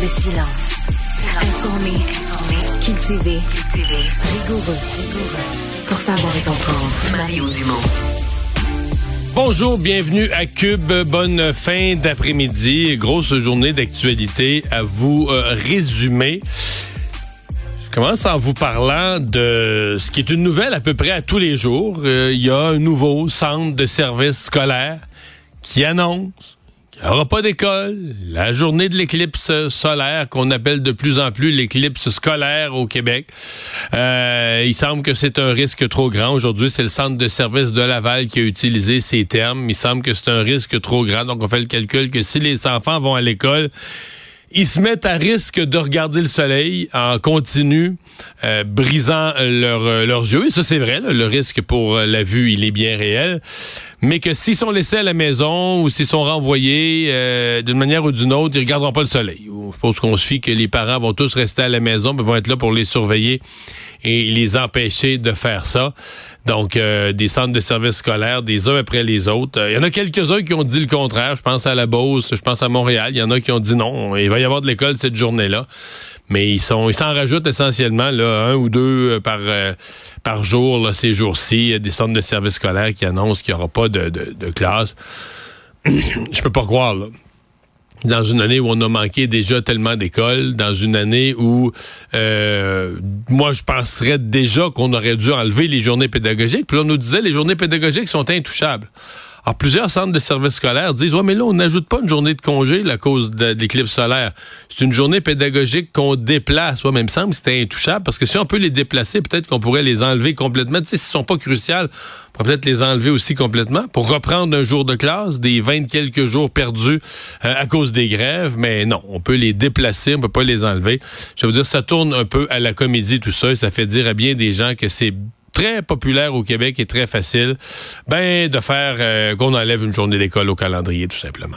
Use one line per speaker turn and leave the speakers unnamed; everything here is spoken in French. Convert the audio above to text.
Le silence. Informé. Cultivé. Rigoureux. Pour savoir et comprendre. Mario Dumont.
Bonjour, bienvenue à Cube. Bonne fin d'après-midi. Grosse journée d'actualité à vous euh, résumer. Je commence en vous parlant de ce qui est une nouvelle à peu près à tous les jours. Euh, il y a un nouveau centre de services scolaire qui annonce il n'y aura pas d'école. La journée de l'éclipse solaire, qu'on appelle de plus en plus l'éclipse scolaire au Québec. Euh, il semble que c'est un risque trop grand. Aujourd'hui, c'est le centre de service de Laval qui a utilisé ces termes. Il semble que c'est un risque trop grand. Donc, on fait le calcul que si les enfants vont à l'école, ils se mettent à risque de regarder le soleil en continu, euh, brisant leur, leurs yeux. Et ça, c'est vrai, le risque pour la vue, il est bien réel. Mais que s'ils sont laissés à la maison ou s'ils sont renvoyés euh, d'une manière ou d'une autre, ils regarderont pas le soleil. Je pense qu'on se fie que les parents vont tous rester à la maison, mais vont être là pour les surveiller et les empêcher de faire ça. Donc, euh, des centres de services scolaires, des uns après les autres. Il y en a quelques-uns qui ont dit le contraire. Je pense à la Beauce, je pense à Montréal. Il y en a qui ont dit non, il va y avoir de l'école cette journée-là. Mais ils sont, ils s'en rajoutent essentiellement là, un ou deux euh, par euh, par jour ces jours-ci. Des centres de services scolaires qui annoncent qu'il n'y aura pas de, de, de classe. Je peux pas croire. Là dans une année où on a manqué déjà tellement d'écoles, dans une année où euh, moi je penserais déjà qu'on aurait dû enlever les journées pédagogiques. Puis on nous disait les journées pédagogiques sont intouchables. Alors, plusieurs centres de services scolaires disent Ouais, mais là, on n'ajoute pas une journée de congé à cause de, l'éclipse solaire. C'est une journée pédagogique qu'on déplace. Ouais, mais il me semble que c'était intouchable parce que si on peut les déplacer, peut-être qu'on pourrait les enlever complètement. Tu sais, s'ils sont pas cruciales, on pourrait peut-être les enlever aussi complètement pour reprendre un jour de classe, des 20 quelques jours perdus euh, à cause des grèves. Mais non, on peut les déplacer, on peut pas les enlever. Je veux dire, ça tourne un peu à la comédie, tout ça, et ça fait dire à bien des gens que c'est très populaire au Québec et très facile, ben de faire euh, qu'on enlève une journée d'école au calendrier, tout simplement.